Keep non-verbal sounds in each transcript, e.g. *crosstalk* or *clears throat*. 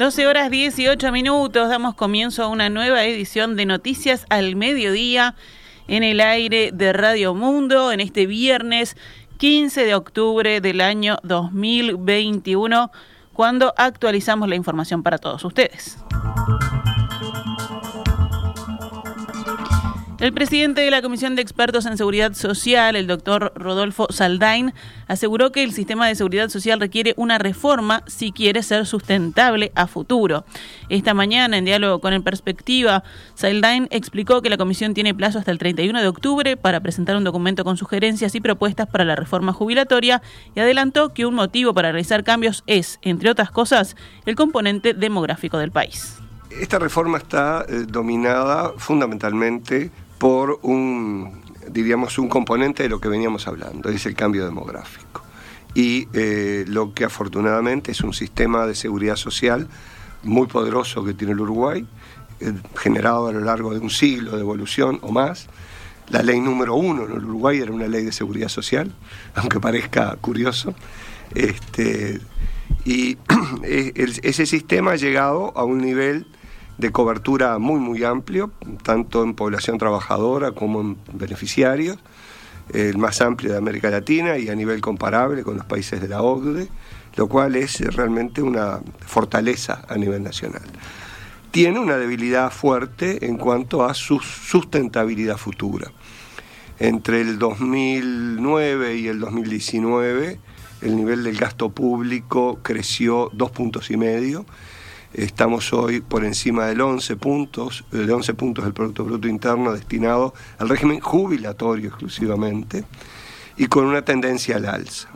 12 horas 18 minutos, damos comienzo a una nueva edición de Noticias al Mediodía en el aire de Radio Mundo en este viernes 15 de octubre del año 2021, cuando actualizamos la información para todos ustedes. El presidente de la Comisión de Expertos en Seguridad Social, el doctor Rodolfo Saldain, aseguró que el sistema de seguridad social requiere una reforma si quiere ser sustentable a futuro. Esta mañana, en diálogo con el Perspectiva, Saldain explicó que la comisión tiene plazo hasta el 31 de octubre para presentar un documento con sugerencias y propuestas para la reforma jubilatoria y adelantó que un motivo para realizar cambios es, entre otras cosas, el componente demográfico del país. Esta reforma está eh, dominada fundamentalmente por un, diríamos, un componente de lo que veníamos hablando, es el cambio demográfico. Y eh, lo que afortunadamente es un sistema de seguridad social muy poderoso que tiene el Uruguay, eh, generado a lo largo de un siglo de evolución o más. La ley número uno en el Uruguay era una ley de seguridad social, *laughs* aunque parezca curioso. Este, y *clears throat* ese sistema ha llegado a un nivel de cobertura muy, muy amplio, tanto en población trabajadora como en beneficiarios, el más amplio de América Latina y a nivel comparable con los países de la OCDE, lo cual es realmente una fortaleza a nivel nacional. Tiene una debilidad fuerte en cuanto a su sustentabilidad futura. Entre el 2009 y el 2019, el nivel del gasto público creció dos puntos y medio Estamos hoy por encima del 11 puntos, de 11 puntos del Producto Bruto Interno destinado al régimen jubilatorio exclusivamente y con una tendencia al alza.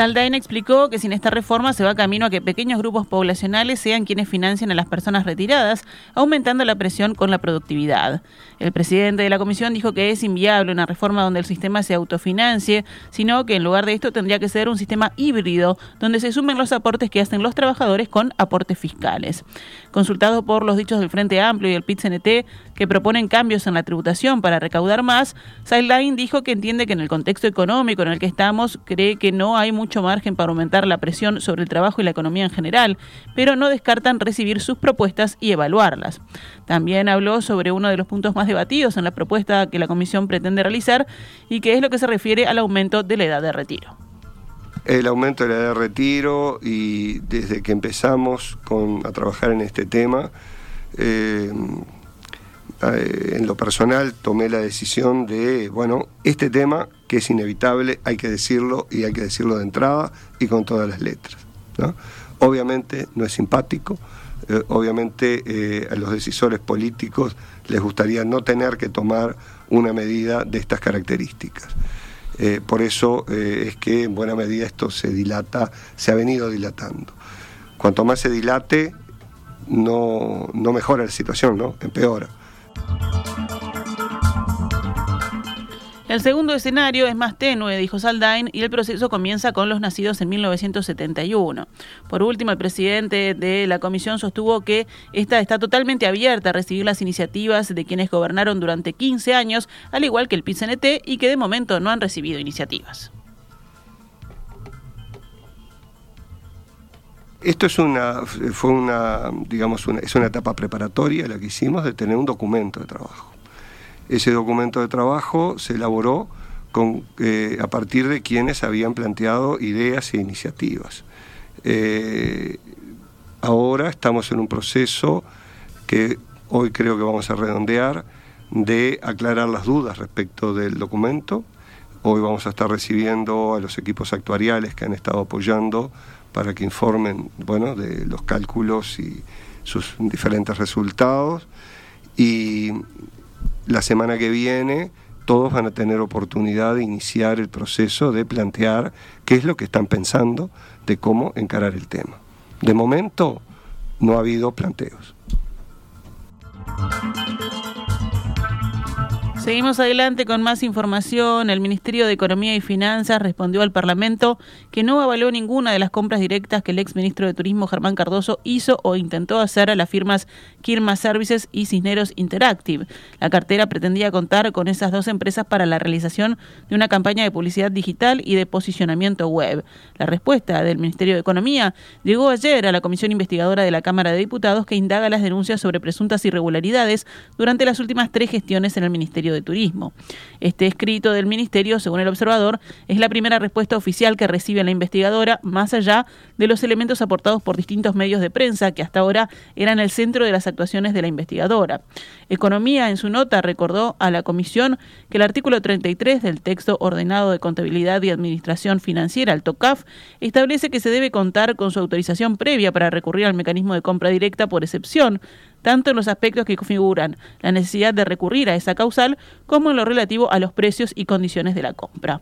Saldain explicó que sin esta reforma se va camino a que pequeños grupos poblacionales sean quienes financien a las personas retiradas, aumentando la presión con la productividad. El presidente de la comisión dijo que es inviable una reforma donde el sistema se autofinancie, sino que en lugar de esto tendría que ser un sistema híbrido, donde se sumen los aportes que hacen los trabajadores con aportes fiscales. Consultado por los dichos del Frente Amplio y el PIT-CNT, que proponen cambios en la tributación para recaudar más, Saldain dijo que entiende que en el contexto económico en el que estamos, cree que no hay mucho mucho margen para aumentar la presión sobre el trabajo y la economía en general, pero no descartan recibir sus propuestas y evaluarlas. También habló sobre uno de los puntos más debatidos en la propuesta que la Comisión pretende realizar y que es lo que se refiere al aumento de la edad de retiro. El aumento de la edad de retiro y desde que empezamos a trabajar en este tema, eh, eh, en lo personal tomé la decisión de, bueno, este tema que es inevitable, hay que decirlo y hay que decirlo de entrada y con todas las letras. Obviamente no es simpático, eh, obviamente eh, a los decisores políticos les gustaría no tener que tomar una medida de estas características. por eso es que en buena medida esto se dilata, se ha venido dilatando. Cuanto más se dilate, no, no mejora la situación, ¿no? Empeora. El segundo escenario es más tenue, dijo Saldain, y el proceso comienza con los nacidos en 1971. Por último, el presidente de la comisión sostuvo que esta está totalmente abierta a recibir las iniciativas de quienes gobernaron durante 15 años, al igual que el PCNT, y que de momento no han recibido iniciativas. Esto es una, fue una, digamos, una, es una etapa preparatoria la que hicimos de tener un documento de trabajo. Ese documento de trabajo se elaboró con, eh, a partir de quienes habían planteado ideas e iniciativas. Eh, ahora estamos en un proceso que hoy creo que vamos a redondear de aclarar las dudas respecto del documento. Hoy vamos a estar recibiendo a los equipos actuariales que han estado apoyando para que informen bueno, de los cálculos y sus diferentes resultados. Y la semana que viene todos van a tener oportunidad de iniciar el proceso de plantear qué es lo que están pensando de cómo encarar el tema. De momento no ha habido planteos. Seguimos adelante con más información. El Ministerio de Economía y Finanzas respondió al Parlamento que no avaló ninguna de las compras directas que el exministro de Turismo Germán Cardoso hizo o intentó hacer a las firmas Kirma Services y Cisneros Interactive. La cartera pretendía contar con esas dos empresas para la realización de una campaña de publicidad digital y de posicionamiento web. La respuesta del Ministerio de Economía llegó ayer a la Comisión Investigadora de la Cámara de Diputados que indaga las denuncias sobre presuntas irregularidades durante las últimas tres gestiones en el Ministerio de Turismo. Este escrito del Ministerio, según el observador, es la primera respuesta oficial que recibe la investigadora, más allá de los elementos aportados por distintos medios de prensa que hasta ahora eran el centro de las actuaciones de la investigadora. Economía, en su nota, recordó a la Comisión que el artículo 33 del texto ordenado de contabilidad y administración financiera, el TOCAF, establece que se debe contar con su autorización previa para recurrir al mecanismo de compra directa por excepción, tanto en los aspectos que configuran la necesidad de recurrir a esa causal como en lo relativo a los precios y condiciones de la compra.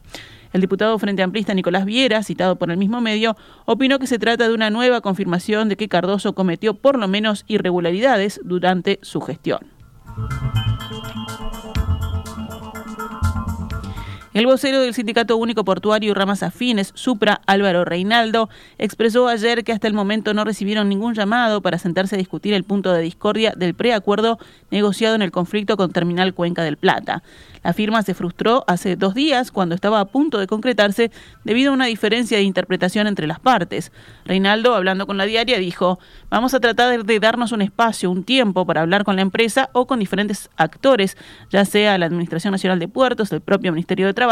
El diputado Frente Amplista Nicolás Viera, citado por el mismo medio, opinó que se trata de una nueva confirmación de que Cardoso cometió por lo menos irregularidades durante su gestión. El vocero del Sindicato Único Portuario y Ramas Afines, Supra, Álvaro Reinaldo, expresó ayer que hasta el momento no recibieron ningún llamado para sentarse a discutir el punto de discordia del preacuerdo negociado en el conflicto con Terminal Cuenca del Plata. La firma se frustró hace dos días cuando estaba a punto de concretarse debido a una diferencia de interpretación entre las partes. Reinaldo, hablando con la diaria, dijo, vamos a tratar de darnos un espacio, un tiempo para hablar con la empresa o con diferentes actores, ya sea la Administración Nacional de Puertos, el propio Ministerio de Trabajo,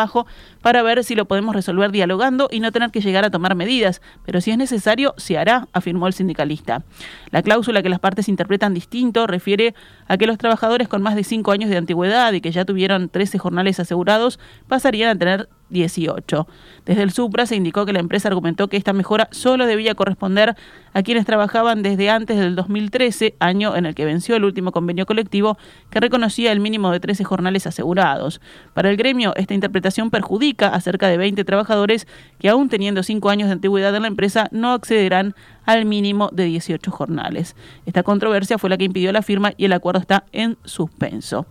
para ver si lo podemos resolver dialogando y no tener que llegar a tomar medidas, pero si es necesario, se hará, afirmó el sindicalista. La cláusula que las partes interpretan distinto refiere a que los trabajadores con más de cinco años de antigüedad y que ya tuvieron 13 jornales asegurados pasarían a tener 18. Desde el Supra se indicó que la empresa argumentó que esta mejora solo debía corresponder a quienes trabajaban desde antes del 2013, año en el que venció el último convenio colectivo que reconocía el mínimo de 13 jornales asegurados. Para el gremio, esta interpretación perjudica a cerca de 20 trabajadores que aún teniendo 5 años de antigüedad en la empresa no accederán al mínimo de 18 jornales. Esta controversia fue la que impidió la firma y el acuerdo está en suspenso.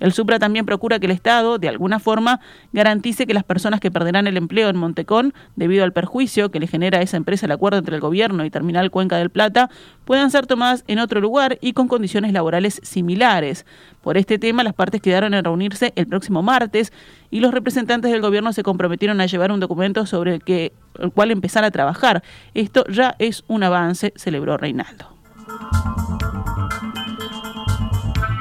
El Supra también procura que el Estado, de alguna forma, garantice que las personas que perderán el empleo en Montecón, debido al perjuicio que le genera a esa empresa el acuerdo entre el gobierno y Terminal Cuenca del Plata, puedan ser tomadas en otro lugar y con condiciones laborales similares. Por este tema, las partes quedaron en reunirse el próximo martes y los representantes del gobierno se comprometieron a llevar un documento sobre el, que, el cual empezar a trabajar. Esto ya es un avance, celebró Reinaldo.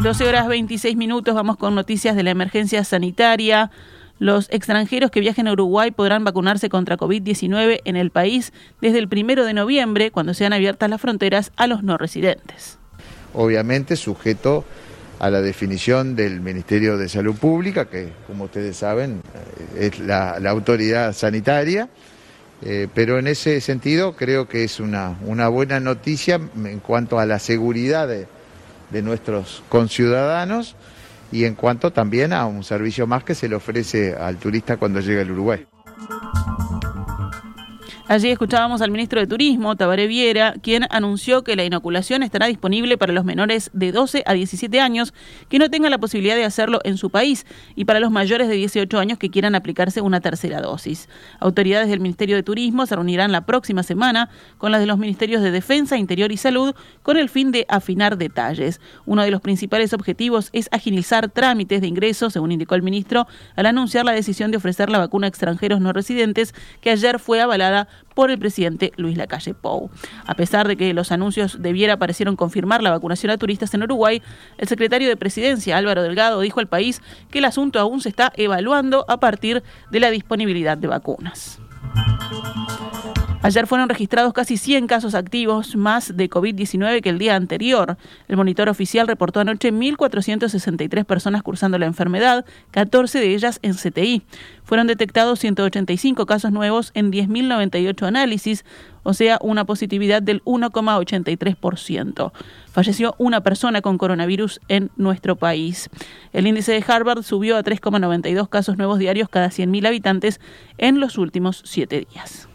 12 horas 26 minutos, vamos con noticias de la emergencia sanitaria. Los extranjeros que viajen a Uruguay podrán vacunarse contra COVID-19 en el país desde el primero de noviembre, cuando sean abiertas las fronteras a los no residentes. Obviamente sujeto a la definición del Ministerio de Salud Pública, que como ustedes saben eh, es la, autoridad sanitaria, eh, pero en ese sentido creo que es una, una buena noticia en cuanto a la seguridad de, de nuestros conciudadanos y en cuanto también a un servicio más que se le ofrece al turista cuando llega al Uruguay. Allí escuchábamos al ministro de Turismo, Tabaré Viera, quien anunció que la inoculación estará disponible para los menores de 12 a 17 años que no tengan la posibilidad de hacerlo en su país y para los mayores de 18 años que quieran aplicarse una tercera dosis. Autoridades del Ministerio de Turismo se reunirán la próxima semana con las de los Ministerios de Defensa, Interior y Salud con el fin de afinar detalles. Uno de los principales objetivos es agilizar trámites de ingreso, según indicó el ministro, al anunciar la decisión de ofrecer la vacuna a extranjeros no residentes que ayer fue avalada por el presidente Luis Lacalle Pou. A pesar de que los anuncios de Viera parecieron confirmar la vacunación a turistas en Uruguay, el secretario de Presidencia, Álvaro Delgado, dijo al país que el asunto aún se está evaluando a partir de la disponibilidad de vacunas. Ayer fueron registrados casi 100 casos activos más de COVID-19 que el día anterior. El monitor oficial reportó anoche 1.463 personas cursando la enfermedad, 14 de ellas en CTI. Fueron detectados 185 casos nuevos en 10.098 análisis, o sea, una positividad del 1,83%. Falleció una persona con coronavirus en nuestro país. El índice de Harvard subió a 3,92 casos nuevos diarios cada 100.000 habitantes en los últimos siete días.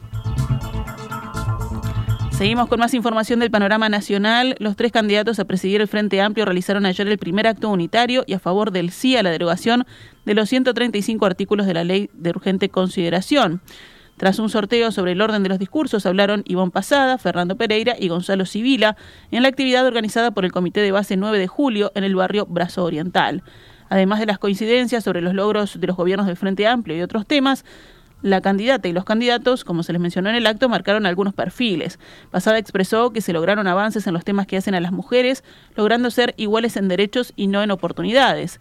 Seguimos con más información del panorama nacional. Los tres candidatos a presidir el Frente Amplio realizaron ayer el primer acto unitario y a favor del sí a la derogación de los 135 artículos de la ley de urgente consideración. Tras un sorteo sobre el orden de los discursos, hablaron Ivonne Pasada, Fernando Pereira y Gonzalo Civila en la actividad organizada por el Comité de Base 9 de Julio en el barrio Brazo Oriental. Además de las coincidencias sobre los logros de los gobiernos del Frente Amplio y otros temas, la candidata y los candidatos, como se les mencionó en el acto, marcaron algunos perfiles. Pasada expresó que se lograron avances en los temas que hacen a las mujeres, logrando ser iguales en derechos y no en oportunidades.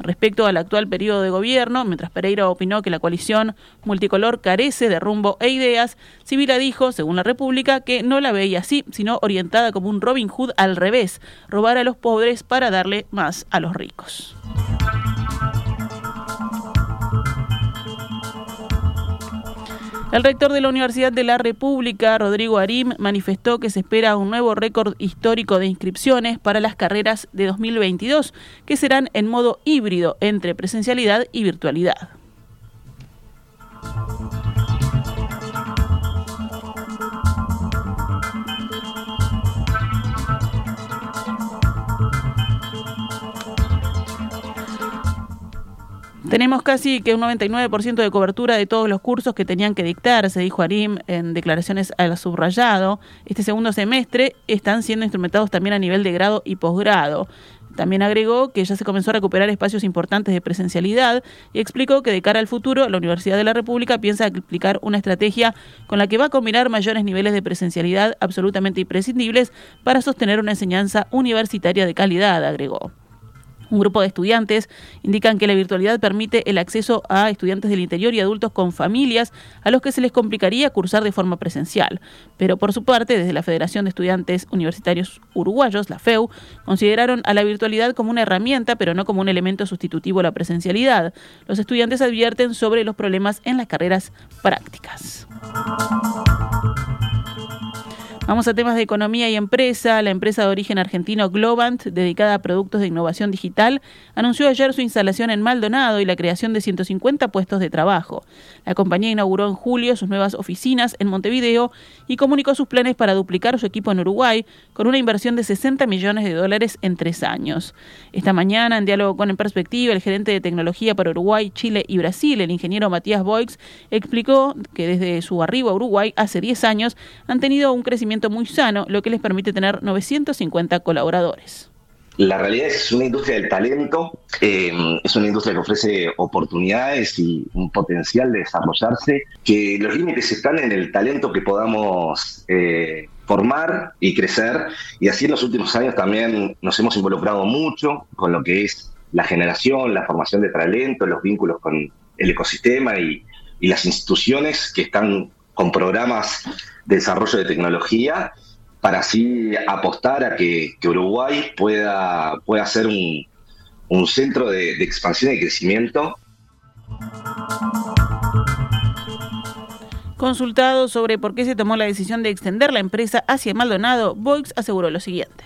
Respecto al actual periodo de gobierno, mientras Pereira opinó que la coalición multicolor carece de rumbo e ideas, Sibila dijo, según la República, que no la veía así, sino orientada como un Robin Hood al revés, robar a los pobres para darle más a los ricos. El rector de la Universidad de la República, Rodrigo Arim, manifestó que se espera un nuevo récord histórico de inscripciones para las carreras de 2022, que serán en modo híbrido entre presencialidad y virtualidad. Tenemos casi que un 99% de cobertura de todos los cursos que tenían que dictar, se dijo Arim en declaraciones al subrayado. Este segundo semestre están siendo instrumentados también a nivel de grado y posgrado. También agregó que ya se comenzó a recuperar espacios importantes de presencialidad y explicó que de cara al futuro la Universidad de la República piensa aplicar una estrategia con la que va a combinar mayores niveles de presencialidad absolutamente imprescindibles para sostener una enseñanza universitaria de calidad, agregó. Un grupo de estudiantes indican que la virtualidad permite el acceso a estudiantes del interior y adultos con familias a los que se les complicaría cursar de forma presencial. Pero por su parte, desde la Federación de Estudiantes Universitarios Uruguayos, la FEU, consideraron a la virtualidad como una herramienta, pero no como un elemento sustitutivo a la presencialidad. Los estudiantes advierten sobre los problemas en las carreras prácticas. Vamos a temas de economía y empresa. La empresa de origen argentino Globant, dedicada a productos de innovación digital, anunció ayer su instalación en Maldonado y la creación de 150 puestos de trabajo. La compañía inauguró en julio sus nuevas oficinas en Montevideo y comunicó sus planes para duplicar su equipo en Uruguay con una inversión de 60 millones de dólares en tres años. Esta mañana, en diálogo con En Perspectiva, el gerente de tecnología para Uruguay, Chile y Brasil, el ingeniero Matías Boix, explicó que desde su arribo a Uruguay hace 10 años han tenido un crecimiento muy sano, lo que les permite tener 950 colaboradores. La realidad es que es una industria del talento, eh, es una industria que ofrece oportunidades y un potencial de desarrollarse, que los límites están en el talento que podamos eh, formar y crecer. Y así en los últimos años también nos hemos involucrado mucho con lo que es la generación, la formación de talento, los vínculos con el ecosistema y las instituciones que están con programas desarrollo de tecnología para así apostar a que, Uruguay pueda, pueda ser un, centro de, expansión y crecimiento. Consultado sobre por qué se tomó la decisión de extender la empresa hacia Maldonado, Boix aseguró lo siguiente.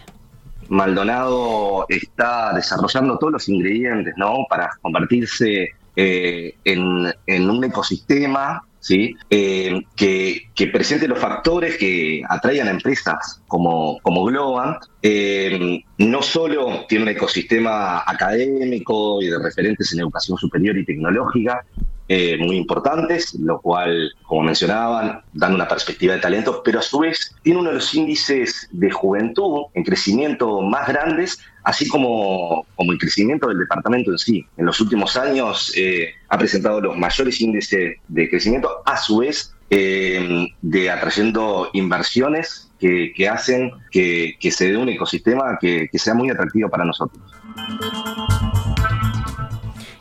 Maldonado está desarrollando todos los ingredientes ¿no? para convertirse eh, en, en, un ecosistema ¿sí? Eh, que, presente los factores que atraigan a empresas como, como Globant. Eh, no solo tiene un ecosistema académico y de referentes en educación superior y tecnológica, eh, muy importantes, lo cual, como mencionaban, dan una perspectiva de talento, pero a su vez tiene uno de los índices de juventud en crecimiento más grandes, así como, como el crecimiento del departamento en sí. En los últimos años eh, ha presentado los mayores índices de crecimiento, a su vez eh, de atrayendo inversiones que, hacen que, se dé un ecosistema que sea muy atractivo para nosotros.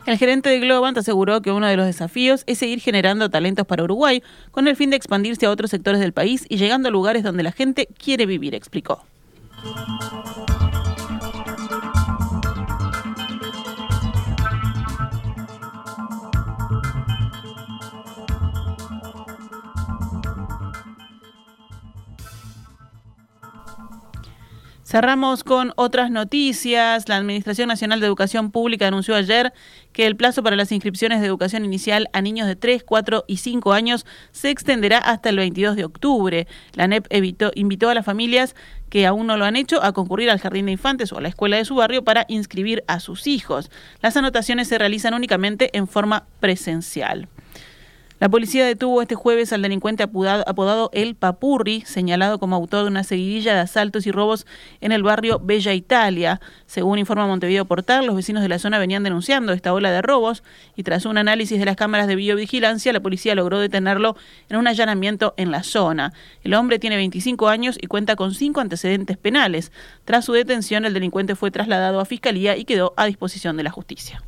El gerente de Globant aseguró que uno de los desafíos es seguir generando talentos para Uruguay con el fin de expandirse a otros sectores del país y llegando a lugares donde la gente quiere vivir, explicó. Cerramos con otras noticias. La Administración Nacional de Educación Pública anunció ayer que el plazo para las inscripciones de educación inicial a niños de 3, 4 y 5 años se extenderá hasta el 22 de octubre. La NEP invitó a las familias que aún no lo han hecho a concurrir al jardín de infantes o a la escuela de su barrio para inscribir a sus hijos. Las anotaciones se realizan únicamente en forma presencial. La policía detuvo este jueves al delincuente apodado, El Papurri, señalado como autor de una seguidilla de asaltos y robos en el barrio Bella Italia. Según informa Montevideo Portal, los vecinos de la zona venían denunciando esta ola de robos y tras un análisis de las cámaras de videovigilancia, la policía logró detenerlo en un allanamiento en la zona. El hombre tiene 25 años y cuenta con cinco antecedentes penales. Tras su detención, el delincuente fue trasladado a fiscalía y quedó a disposición de la justicia.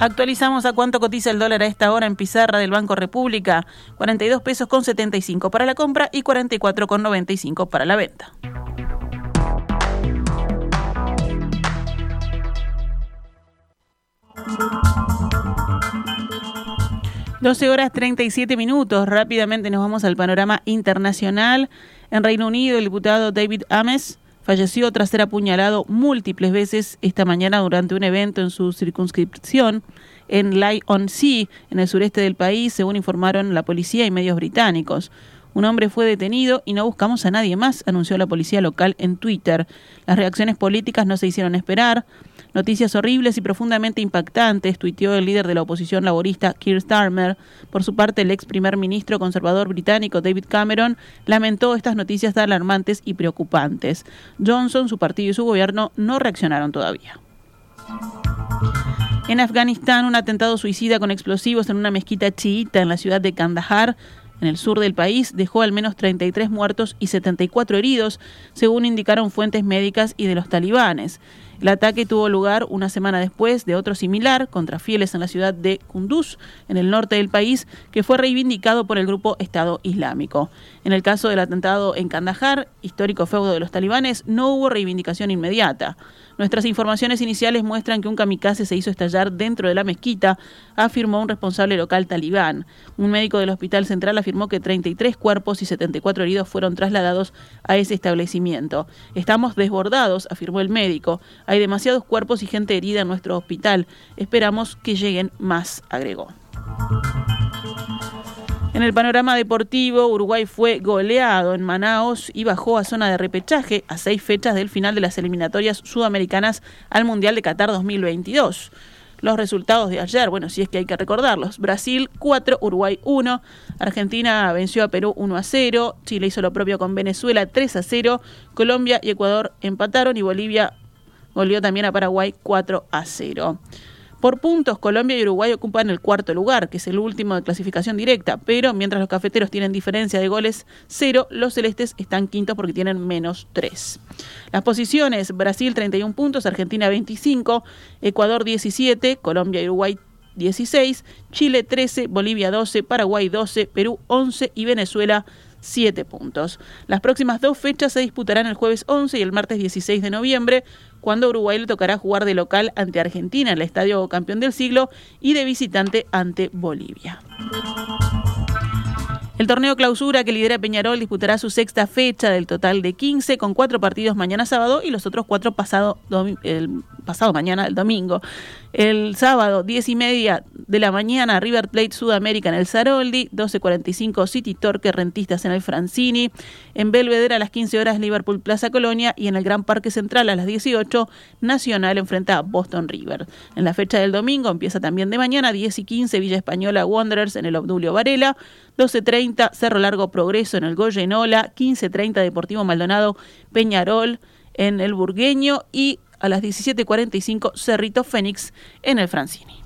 Actualizamos a cuánto cotiza el dólar a esta hora en pizarra del Banco República. 42 pesos con 75 para la compra y 44 con 95 para la venta. Doce horas 37 minutos. Rápidamente nos vamos al panorama internacional. En Reino Unido, el diputado David Ames falleció tras ser apuñalado múltiples veces esta mañana durante un evento en su circunscripción en Lyon-on-Sea, en el sureste del país, según informaron la policía y medios británicos. Un hombre fue detenido y no buscamos a nadie más, anunció la policía local en Twitter. Las reacciones políticas no se hicieron esperar. Noticias horribles y profundamente impactantes, tuiteó el líder de la oposición laborista Keir Starmer. Por su parte, el ex primer ministro conservador británico David Cameron lamentó estas noticias alarmantes y preocupantes. Johnson, su partido y su gobierno no reaccionaron todavía. En Afganistán, un atentado suicida con explosivos en una mezquita chiita en la ciudad de Kandahar en el sur del país dejó al menos 33 muertos y 74 heridos, según indicaron fuentes médicas y de los talibanes. El ataque tuvo lugar una semana después de otro similar contra fieles en la ciudad de Kunduz, en el norte del país, que fue reivindicado por el grupo Estado Islámico. En el caso del atentado en Kandahar, histórico feudo de los talibanes, no hubo reivindicación inmediata. Nuestras informaciones iniciales muestran que un kamikaze se hizo estallar dentro de la mezquita, afirmó un responsable local talibán. Un médico del hospital central afirmó que 33 cuerpos y 74 heridos fueron trasladados a ese establecimiento. Estamos desbordados, afirmó el médico. Hay demasiados cuerpos y gente herida en nuestro hospital. Esperamos que lleguen más, agregó. En el panorama deportivo, Uruguay fue goleado en Manaos y bajó a zona de repechaje a seis fechas del final de las eliminatorias sudamericanas al Mundial de Qatar 2022. Los resultados de ayer, bueno, si es que hay que recordarlos. Brasil 4, Uruguay 1, Argentina venció a Perú 1 a 0, Chile hizo lo propio con Venezuela 3 a 0, Colombia y Ecuador empataron y Bolivia goleó también a Paraguay 4 a 0. Por puntos, Colombia y Uruguay ocupan el cuarto lugar, que es el último de clasificación directa, pero mientras los cafeteros tienen diferencia de goles cero, los celestes están quintos porque tienen menos tres. Las posiciones, Brasil 31 puntos, Argentina 25, Ecuador 17, Colombia y Uruguay 16, Chile 13, Bolivia 12, Paraguay 12, Perú 11 y Venezuela 7 puntos. Las próximas dos fechas se disputarán el jueves 11 y el martes 16 de noviembre, cuando Uruguay le tocará jugar de local ante Argentina en el Estadio Campeón del Siglo y de visitante ante Bolivia. El torneo clausura que lidera Peñarol disputará su sexta fecha del total de 15 con cuatro partidos mañana sábado y los otros cuatro pasado, el pasado mañana, el domingo. El sábado, 10 y media de la mañana, River Plate Sudamérica en el Zaroldi, 12.45 City Torque Rentistas en el Francini, en Belvedere a las 15 horas Liverpool Plaza Colonia y en el Gran Parque Central a las 18 Nacional enfrenta a Boston River. En la fecha del domingo empieza también de mañana, 10 y 15 Villa Española Wanderers en el Obdulio Varela, 12.30 Cerro Largo Progreso en el Goyenola, 15.30 Deportivo Maldonado Peñarol en el Burgueño y a las 17.45 Cerrito Fénix en el Francini.